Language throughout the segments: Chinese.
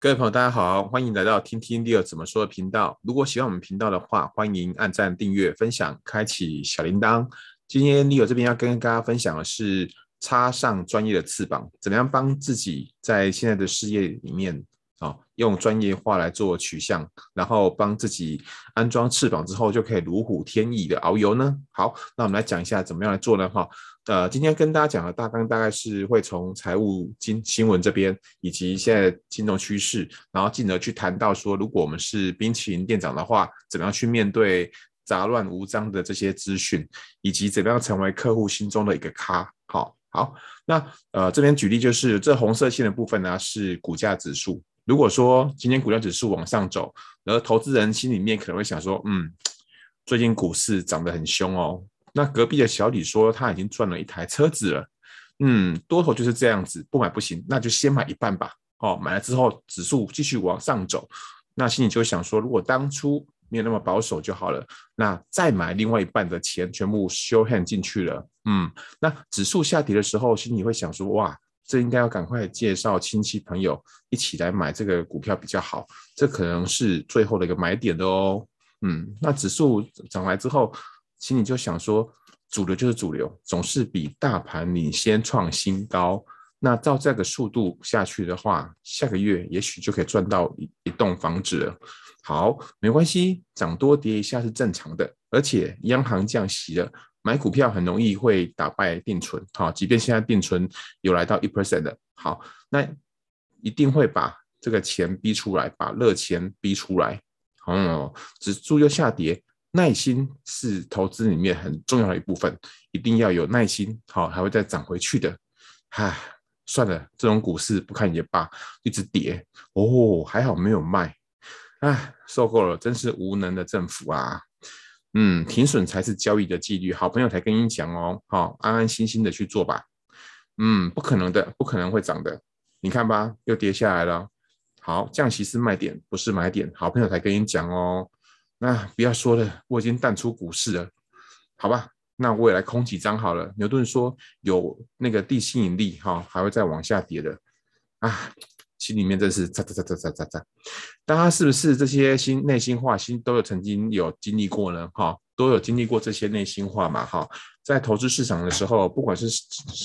各位朋友，大家好，欢迎来到听听 Leo 怎么说的频道。如果喜欢我们频道的话，欢迎按赞、订阅、分享、开启小铃铛。今天 Leo 这边要跟大家分享的是插上专业的翅膀，怎么样帮自己在现在的事业里面啊、用专业化来做取向，然后帮自己安装翅膀之后，就可以如虎添翼的遨游呢？好，那我们来讲一下怎么样来做呢？哈。呃，今天跟大家讲的大纲大概是会从财务金新闻这边，以及现在金融趋势，然后进而去谈到说，如果我们是冰淇淋店长的话，怎么样去面对杂乱无章的这些资讯，以及怎么样成为客户心中的一个咖。好，好，那呃这边举例就是这红色线的部分呢是股价指数。如果说今天股价指数往上走，而投资人心里面可能会想说，嗯，最近股市涨得很凶哦。那隔壁的小李说他已经赚了一台车子了，嗯，多头就是这样子，不买不行，那就先买一半吧。哦，买了之后指数继续往上走，那心里就想说，如果当初没有那么保守就好了，那再买另外一半的钱全部 show hand 进去了，嗯，那指数下跌的时候，心里会想说，哇，这应该要赶快介绍亲戚朋友一起来买这个股票比较好，这可能是最后的一个买点的哦，嗯，那指数涨来之后。心里就想说，主流就是主流，总是比大盘领先创新高。那照这个速度下去的话，下个月也许就可以赚到一一栋房子了。好，没关系，涨多跌一下是正常的。而且央行降息了，买股票很容易会打败定存。好，即便现在定存有来到一 percent 的，好，那一定会把这个钱逼出来，把热钱逼出来。哦，指数又下跌。耐心是投资里面很重要的一部分，一定要有耐心，好，还会再涨回去的。唉，算了，这种股市不看也罢，一直跌哦，还好没有卖。唉，受够了，真是无能的政府啊！嗯，停损才是交易的纪律，好朋友才跟你讲哦，好，安安心心的去做吧。嗯，不可能的，不可能会涨的，你看吧，又跌下来了。好，降息是卖点，不是买点，好朋友才跟你讲哦。那不要说了，我已经淡出股市了，好吧？那我也来空几张好了。牛顿说有那个地心引力哈，还会再往下跌的啊，心里面真是喳喳喳喳喳喳喳。大家是不是这些心内心话心都有曾经有经历过呢？哈，都有经历过这些内心话嘛？哈，在投资市场的时候，不管是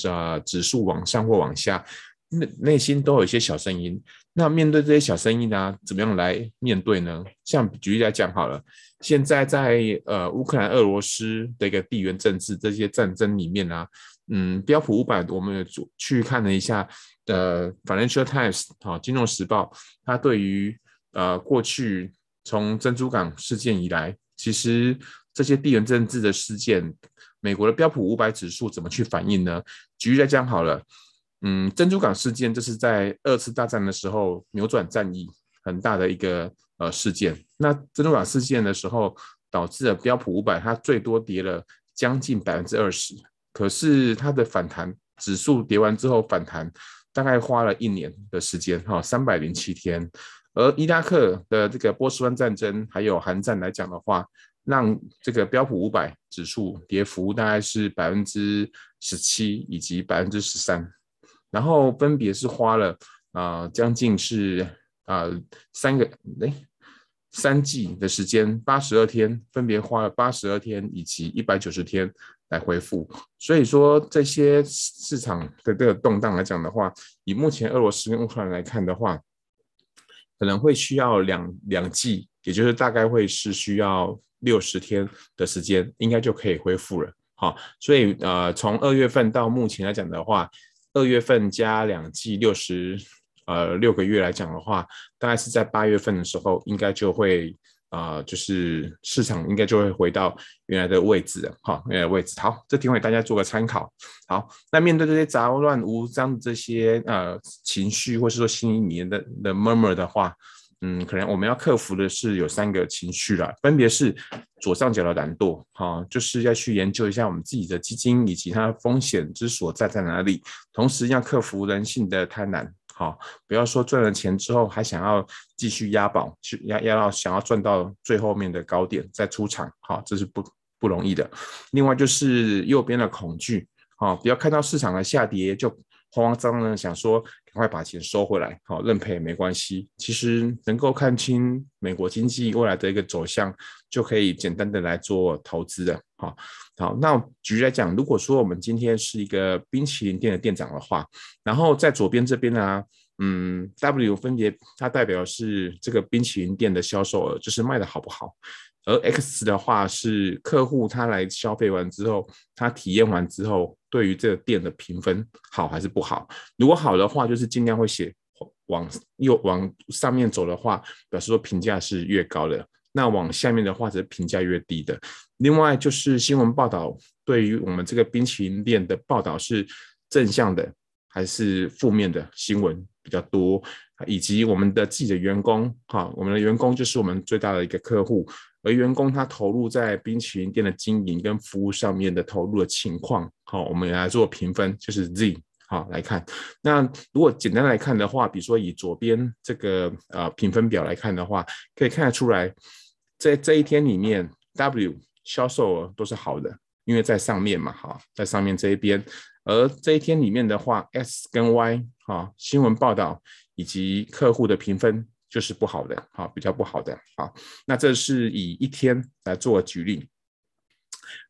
呃指数往上或往下。内内心都有一些小声音，那面对这些小生意呢、怎么样来面对呢？像举例来讲好了，现在在呃乌克兰、俄罗斯的一个地缘政治这些战争里面呢、嗯，标普五百，我们去看了一下，呃，Financial Times 好，金融时报，它对于呃过去从珍珠港事件以来，其实这些地缘政治的事件，美国的标普五百指数怎么去反应呢？举例来讲好了。嗯，珍珠港事件就是在二次大战的时候扭转战役很大的一个呃事件。那珍珠港事件的时候，导致了标普五百它最多跌了将近百分之二十，可是它的反弹指数跌完之后反弹大概花了一年的时间，哈，三百零七天。而伊拉克的这个波斯湾战争还有韩战来讲的话，让这个标普五百指数跌幅大概是百分之十七以及百分之十三。然后分别是花了啊、将近是啊、三个哎三季的时间，八十二天，分别花了八十二天以及一百九十天来恢复。所以说这些市场的这个动荡来讲的话，以目前俄罗斯跟乌克兰来看的话，可能会需要两两季，也就是大概会是需要六十天的时间，应该就可以恢复了。好，所以呃从二月份到目前来讲的话。二月份加两季六十，呃六个月来讲的话，大概是在八月份的时候，应该就会啊、呃，就是市场应该就会回到原来的位置了，好，原来的位置。好，这提供给大家做个参考。好，那面对这些杂乱无章的这些呃情绪，或是说心里面的的 murmur 的话。嗯，可能我们要克服的是有三个情绪啦，分别是左上角的懒惰，哈，就是要去研究一下我们自己的基金以及它的风险之所在在哪里，同时要克服人性的贪婪，好，不要说赚了钱之后还想要继续押宝，去押押到想要赚到最后面的高点再出场，好，这是不不容易的。另外就是右边的恐惧，好，不要看到市场的下跌就慌慌张张的想说赶快把钱收回来，好认赔也没关系。其实能够看清美国经济未来的一个走向，就可以简单的来做投资的。好，好，那举例来讲，如果说我们今天是一个冰淇淋店的店长的话，然后在左边这边呢、啊，嗯，W 分别它代表是这个冰淇淋店的销售额，就是卖的好不好。而 X 的话是客户他来消费完之后，他体验完之后，对于这个店的评分好还是不好？如果好的话，就是尽量会写往右往上面走的话，表示说评价是越高的；那往下面的话，则评价越低的。另外就是新闻报道对于我们这个冰淇淋店的报道是正向的还是负面的新闻比较多，以及我们的自己的员工哈，我们的员工就是我们最大的一个客户。而员工他投入在冰淇淋店的经营跟服务上面的投入的情况，好，我们来做评分，就是 Z，好来看。那如果简单来看的话，比如说以左边这个呃评分表来看的话，可以看得出来，在这一天里面，W 销售额都是好的，因为在上面嘛，哈，在上面这一边。而这一天里面的话，S 跟 Y，哈，新闻报道以及客户的评分。就是不好的，哈，比较不好的，哈，那这是以一天来做举例。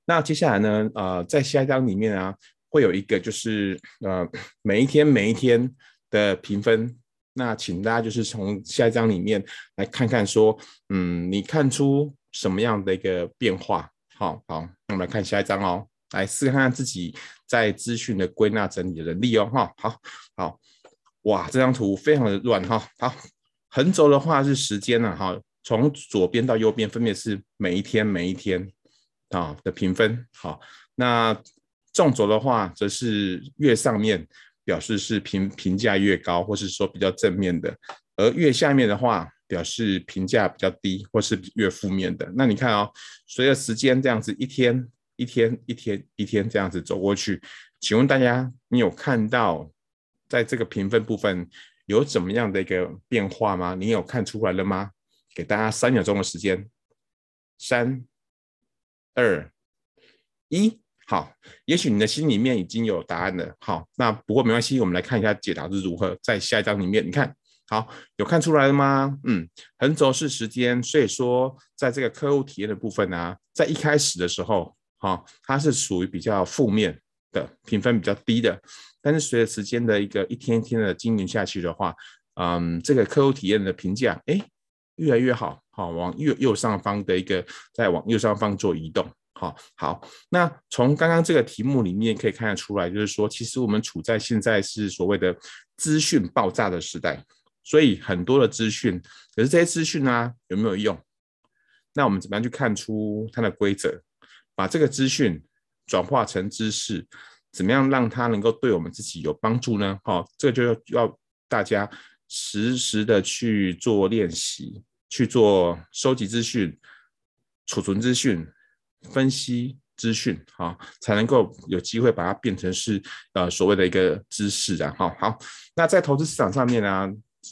那接下来呢，呃，在下一章里面啊，会有一个就是呃，每一天每一天的评分。那请大家就是从下一章里面来看看，说，嗯，你看出什么样的一个变化？好好，那我们来看下一章哦，来试看看自己在资讯的归纳整理的能力哦，哈，好好，哇，这张图非常的乱哈，好。横轴的话是时间呢，哈，从左边到右边分别是每一天每一天啊的评分，好，那纵轴的话则是越上面表示是评评价越高，或是说比较正面的，而越下面的话表示评价比较低，或是越负面的。那你看哦，随着时间这样子一天一天一天一天这样子走过去，请问大家，你有看到在这个评分部分？有怎么样的一个变化吗？你有看出来了吗？给大家三秒钟的时间，三、二、一，好，也许你的心里面已经有答案了。好，那不过没关系，我们来看一下解答是如何。在下一章里面，你看好有看出来了吗？嗯，横轴是时间，所以说在这个客户体验的部分呢、在一开始的时候，哈，它是属于比较负面的，评分比较低的。但是随着时间的一个一天一天的经营下去的话，嗯，这个客户体验的评价，哎，越来越好，好，往右右上方的一个再往右上方做移动，好，好。那从刚刚这个题目里面可以看得出来，就是说，其实我们处在现在是所谓的资讯爆炸的时代，所以很多的资讯，可是这些资讯呢，有没有用？那我们怎么样去看出它的规则？把这个资讯转化成知识。怎么样让它能够对我们自己有帮助呢？好，这个就要大家实时的去做练习，去做收集资讯、储存资讯、分析资讯，好，才能够有机会把它变成是呃所谓的一个知识啊。好，好，那在投资市场上面呢，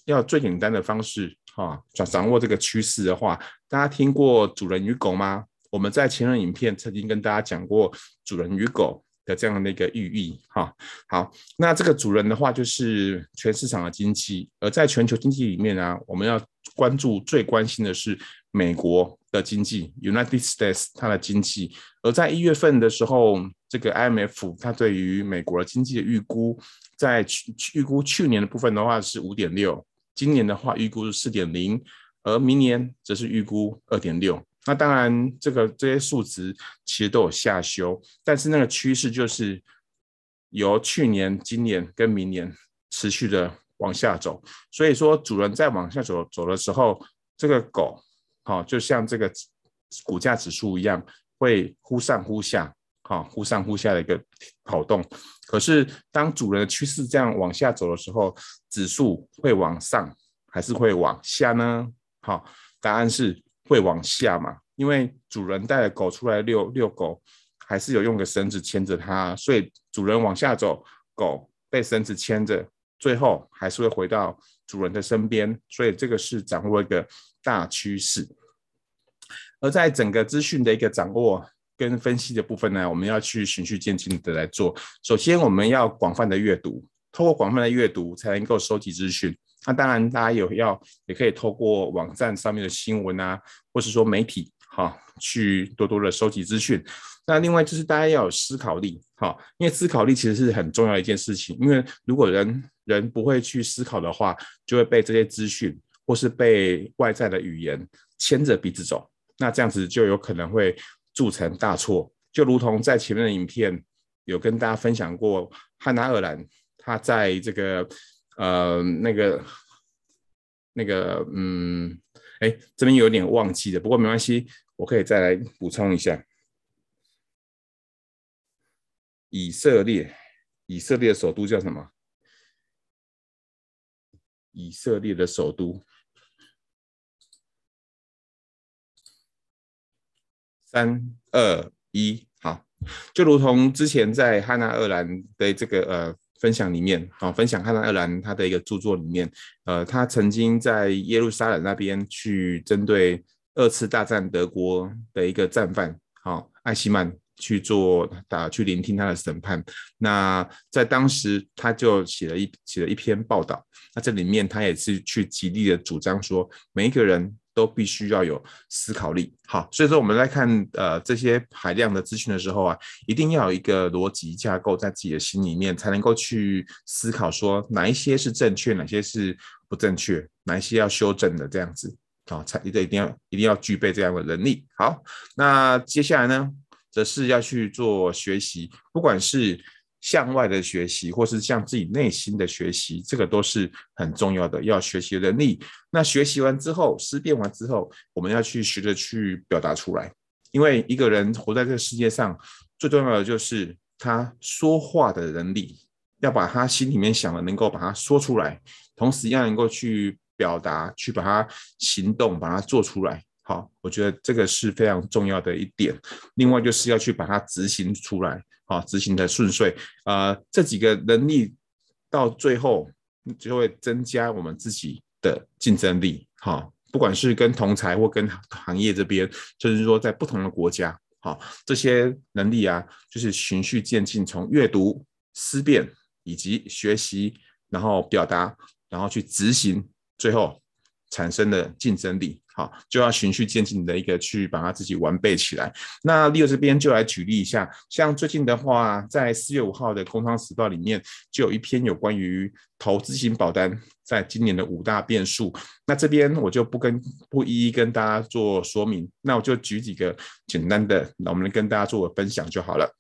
要最简单的方式，哈，掌掌握这个趋势的话，大家听过主人与狗吗？我们在前任影片曾经跟大家讲过主人与狗。的这样的一个寓意哈，好，那这个主人的话就是全市场的经济，而在全球经济里面呢，我们要关注最关心的是美国的经济，United States 它的经济，而在一月份的时候，这个 IMF 它对于美国的经济的预估，在去预估去年的部分的话是五点六，今年的话预估是四点零，而明年则是预估二点六。那当然，这个这些数值其实都有下修，但是那个趋势就是由去年、今年跟明年持续的往下走。所以说，主人在往下走走的时候，这个狗，好，就像这个股价指数一样，会忽上忽下，好，忽上忽下的一个跑动。可是，当主人的趋势这样往下走的时候，指数会往上还是会往下呢？好，答案是。会往下嘛？因为主人带着狗出来遛遛狗，还是有用个绳子牵着它，所以主人往下走，狗被绳子牵着，最后还是会回到主人的身边。所以这个是掌握一个大趋势。而在整个资讯的一个掌握跟分析的部分呢，我们要去循序渐进的来做。首先，我们要广泛的阅读，透过广泛的阅读才能够收集资讯。那当然，大家有要也可以透过网站上面的新闻啊，或是说媒体，哈，去多多的收集资讯。那另外就是大家要有思考力，哈，因为思考力其实是很重要的一件事情。因为如果人人不会去思考的话，就会被这些资讯或是被外在的语言牵着鼻子走。那这样子就有可能会铸成大错。就如同在前面的影片有跟大家分享过，汉娜·鄂兰他在这个。呃，那个，那个，嗯，哎，这边有点忘记了，不过没关系，我可以再来补充一下。以色列，以色列的首都叫什么？以色列的首都，三二一，好，就如同之前在汉娜·鄂兰的这个呃。分享里面，好，分享汉娜·鄂兰他的一个著作里面，呃，他曾经在耶路撒冷那边去针对二次大战德国的一个战犯，好，艾希曼去做打去聆听他的审判。那在当时他就写了一写了一篇报道，那这里面他也是去极力的主张说，每一个人。都必须要有思考力，好，所以说我们在看呃这些海量的资讯的时候啊，一定要有一个逻辑架构在自己的心里面，才能够去思考说哪一些是正确，哪些是不正确，哪一些要修正的这样子，好，才一定一定要一定要具备这样的能力。好，那接下来呢，则是要去做学习，不管是。向外的学习，或是向自己内心的学习，这个都是很重要的，要学习能力。那学习完之后，思辨完之后，我们要去学着去表达出来。因为一个人活在这个世界上，最重要的就是他说话的能力，要把他心里面想的能够把它说出来，同时要能够去表达，去把它行动，把它做出来。好，我觉得这个是非常重要的一点。另外就是要去把它执行出来。啊，执行的顺遂，呃，这几个能力到最后就会增加我们自己的竞争力。哈，不管是跟同才或跟行业这边，就是说在不同的国家，哈，这些能力啊，就是循序渐进，从阅读、思辨以及学习，然后表达，然后去执行，最后产生的竞争力。好，就要循序渐进的一个去把它自己完备起来。那 Leo 这边就来举例一下，像最近的话，在四月五号的《工商时报》里面就有一篇有关于投资型保单在今年的五大变数。那这边我就不跟不一一跟大家做说明，那我就举几个简单的，那我们跟大家做个分享就好了。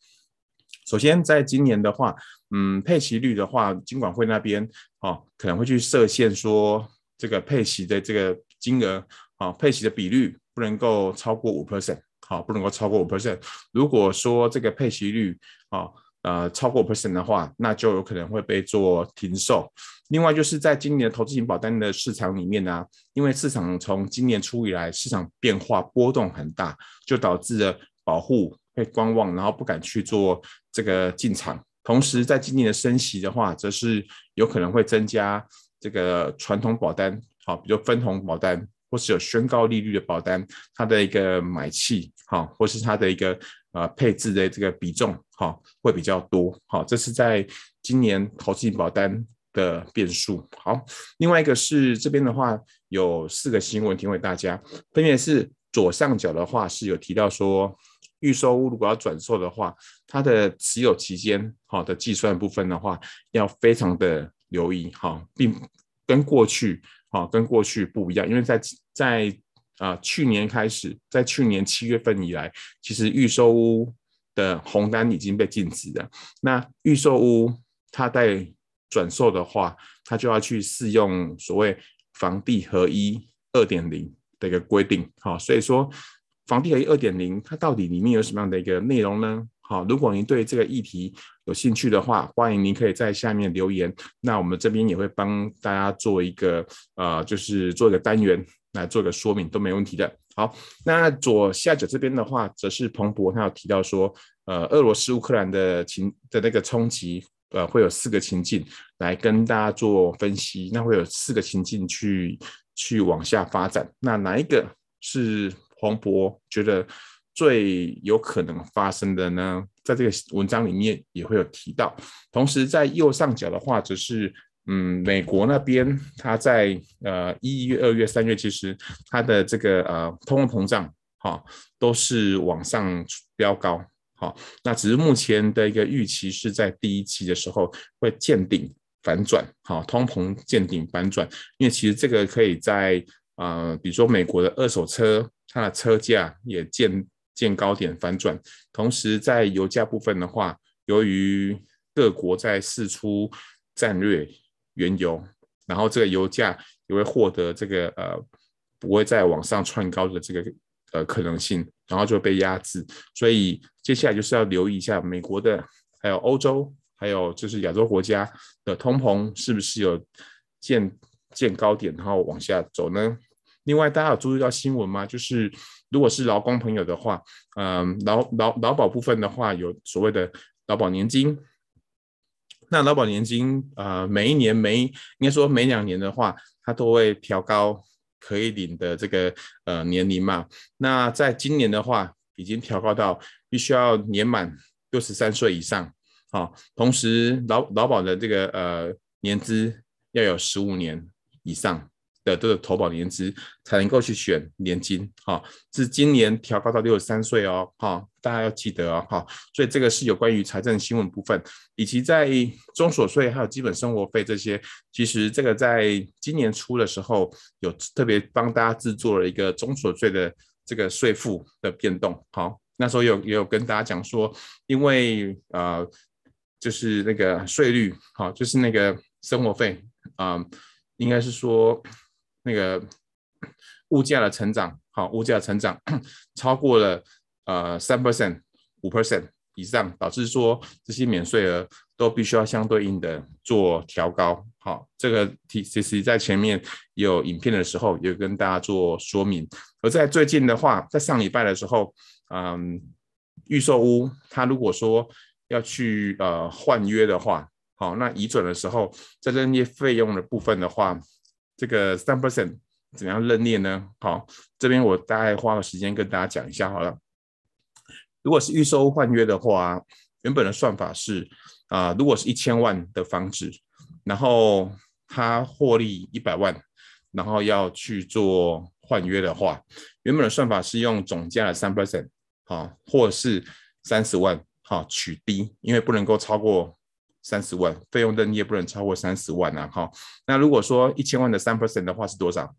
首先，在今年的话，嗯，配息率的话，金管会那边哦可能会去设限说这个配息的这个金额。啊，配息的比率不能够超过五 percent，好，不能够超过五 percent。如果说这个配息率啊，呃，超过五 percent 的话，那就有可能会被做停售。另外，就是在今年的投资型保单的市场里面呢，因为市场从今年初以来市场变化波动很大，就导致了保护会观望，然后不敢去做这个进场。同时，在今年的升息的话，则是有可能会增加这个传统保单，好，比如分红保单。或是有宣告利率的保单，它的一个买气，哈，或是它的一个呃配置的这个比重，哈，会比较多，好，这是在今年投资保单的变数。好，另外一个是这边的话有四个新闻提供大家，分别是左上角的话是有提到说，预售屋如果要转售的话，它的持有期间，好的计算部分的话，要非常的留意，哈，并跟过去。好，跟过去不一样，因为在在啊、去年开始，在去年七月份以来，其实预售屋的红单已经被禁止了。那预售屋它在转售的话，它就要去适用所谓房地合一二点零的一个规定。好，所以说房地合一二点零它到底里面有什么样的一个内容呢？好，如果您对这个议题有兴趣的话，欢迎您可以在下面留言。那我们这边也会帮大家做一个呃，就是做一个单元来做一个说明，都没问题的。好，那左下角这边的话，则是彭博他有提到说，呃，俄罗斯乌克兰的情的那个冲击，呃，会有四个情境来跟大家做分析。那会有四个情境去去往下发展。那哪一个是彭博觉得？最有可能发生的呢？在这个文章里面也会有提到。同时，在右上角的话，则是嗯，美国那边它在呃一月、二月、三月，其实它的这个呃通货膨胀哈都是往上飙高。好，那只是目前的一个预期是在第一期的时候会见顶反转，好，通膨见顶反转，因为其实这个可以在呃，比如说美国的二手车，它的车价也见见高点反转，同时在油价部分的话，由于各国在释出战略原油，然后这个油价也会获得这个呃不会再往上窜高的这个。呃，可能性，然后就被压制，所以接下来就是要留意一下美国的，还有欧洲，还有就是亚洲国家的通膨是不是有见见高点，然后往下走呢？另外，大家有注意到新闻吗？就是如果是劳工朋友的话，嗯，劳劳劳保部分的话，有所谓的劳保年金，那劳保年金啊，呃，每一年每应该说每两年的话，它都会调高。可以领的这个呃年龄嘛，那在今年的话，已经调高到必须要年满六十三岁以上，好，同时劳劳保的这个呃年资要有十五年以上。的这个投保年资才能够去选年金，哈，是今年调高到六十三岁哦，哈，大家要记得哦，哈，所以这个是有关于财政新闻部分，以及在中所税还有基本生活费这些，其实这个在今年初的时候有特别帮大家制作了一个中所税的这个税负的变动，好，那时候有也有跟大家讲说，因为呃就是那个税率，好，就是那个生活费啊，应该是说。那个物价的成长，好，物价成长超过了呃三 percent、五 percent 以上，导致说这些免税额都必须要相对应的做调高。好，这个题其实在前面有影片的时候有跟大家做说明。而在最近的话，在上礼拜的时候，嗯，预售屋它如果说要去呃换约的话，好，那移转的时候，在这些费用的部分的话。这个三 percent 怎样认列呢？好，这边我大概花个时间跟大家讲一下好了。如果是预售换约的话，原本的算法是啊、如果是一千万的房子，然后它获利一百万，然后要去做换约的话，原本的算法是用总价的三 percent，好，或是三十万，好，取低，因为不能够超过。三十万费用的你也不能超过三十万啊！哈，那如果说一千万的三 percent 的话是多少？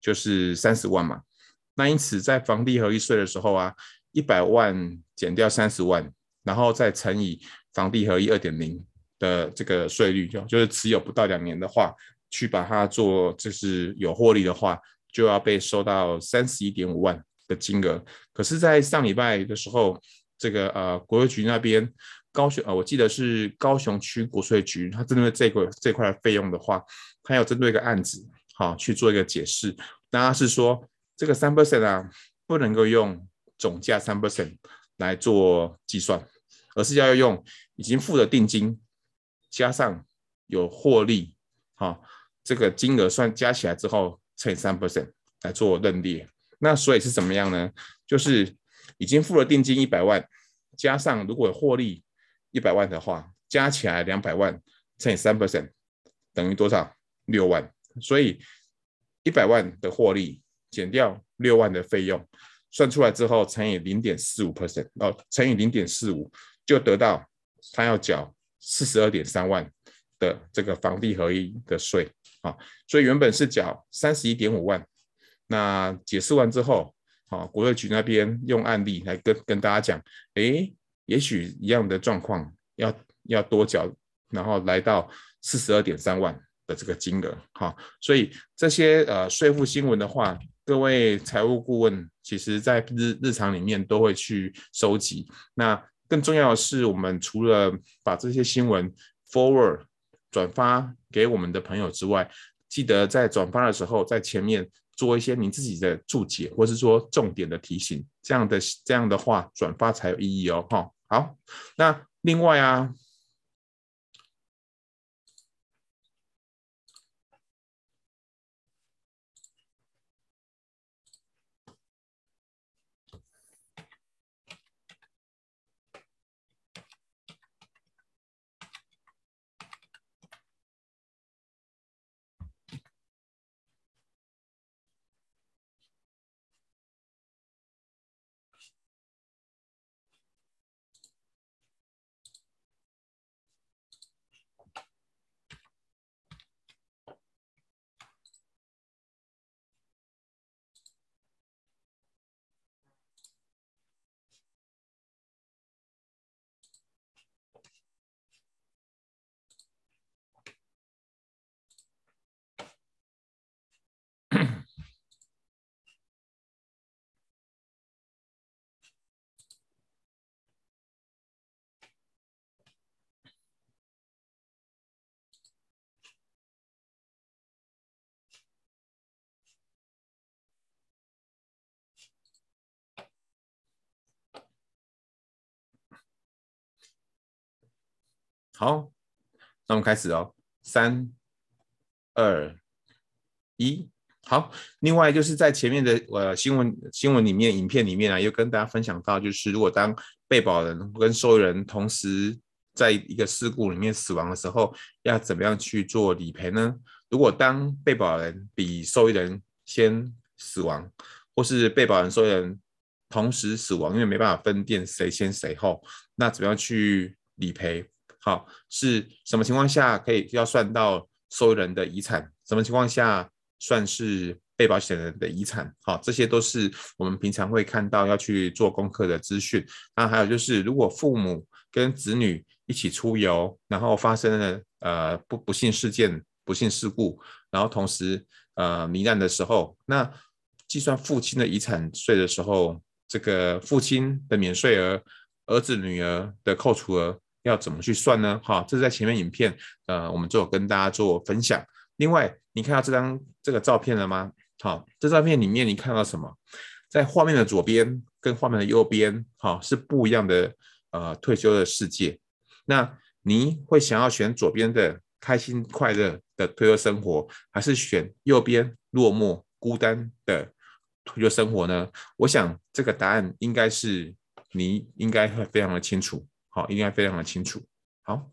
就是三十万嘛。那因此在房地合一税的时候啊，一百万减掉三十万，然后再乘以房地合一二点零的这个税率，就就是持有不到两年的话，去把它做就是有获利的话，就要被收到三十一点五万的金额。可是，在上礼拜的时候，这个呃国税局那边。高雄啊，我记得是高雄区国税局，他针对这个这块的费用的话，他要针对一个案子，好去做一个解释。那他是说这个三 percent 啊，不能够用总价三 percent 来做计算，而是要用已经付的定金加上有获利，好，这个金额算加起来之后乘以三 percent 来做认列。那所以是怎么样呢？就是已经付了定金一百万，加上如果有获利。一百万的话，加起来两百万乘以三 percent 等于多少？六万。所以一百万的获利减掉六万的费用，算出来之后乘以零点四五 percent 哦，乘以零点四五就得到他要缴四十二点三万的这个房地合一的税啊。所以原本是缴三十一点五万，那解释完之后，啊，国税局那边用案例来跟跟大家讲，诶。也许一样的状况，要要多缴，然后来到四十二点三万的这个金额，哈，所以这些呃税负新闻的话，各位财务顾问其实在日日常里面都会去收集。那更重要的是，我们除了把这些新闻 forward 转发给我们的朋友之外，记得在转发的时候，在前面。做一些你自己的注解，或是说重点的提醒，这样的这样的话转发才有意义哦。哈，好，那另外啊。好，那我们开始哦，三、二、一，好。另外就是在前面的呃新闻新闻里面、影片里面啊，又跟大家分享到，就是如果当被保人跟受益人同时在一个事故里面死亡的时候，要怎么样去做理赔呢？如果当被保人比受益人先死亡，或是被保人、受益人同时死亡，因为没办法分辨谁先谁后，那怎么样去理赔？好，是什么情况下可以要算到受益人的遗产？什么情况下算是被保险人的遗产？好，这些都是我们平常会看到要去做功课的资讯。那还有就是，如果父母跟子女一起出游，然后发生了呃不不幸事件、不幸事故，然后同时呃罹难的时候，那计算父亲的遗产税的时候，这个父亲的免税额、儿子女儿的扣除额。要怎么去算呢？哈，这是在前面影片，呃，我们就有跟大家做分享。另外，你看到这张这个照片了吗？好，这照片里面你看到什么？在画面的左边跟画面的右边，哈，是不一样的呃退休的世界。那你会想要选左边的开心快乐的退休生活，还是选右边落寞孤单的退休生活呢？我想这个答案应该是你应该会非常的清楚。好，应该非常的清楚。好。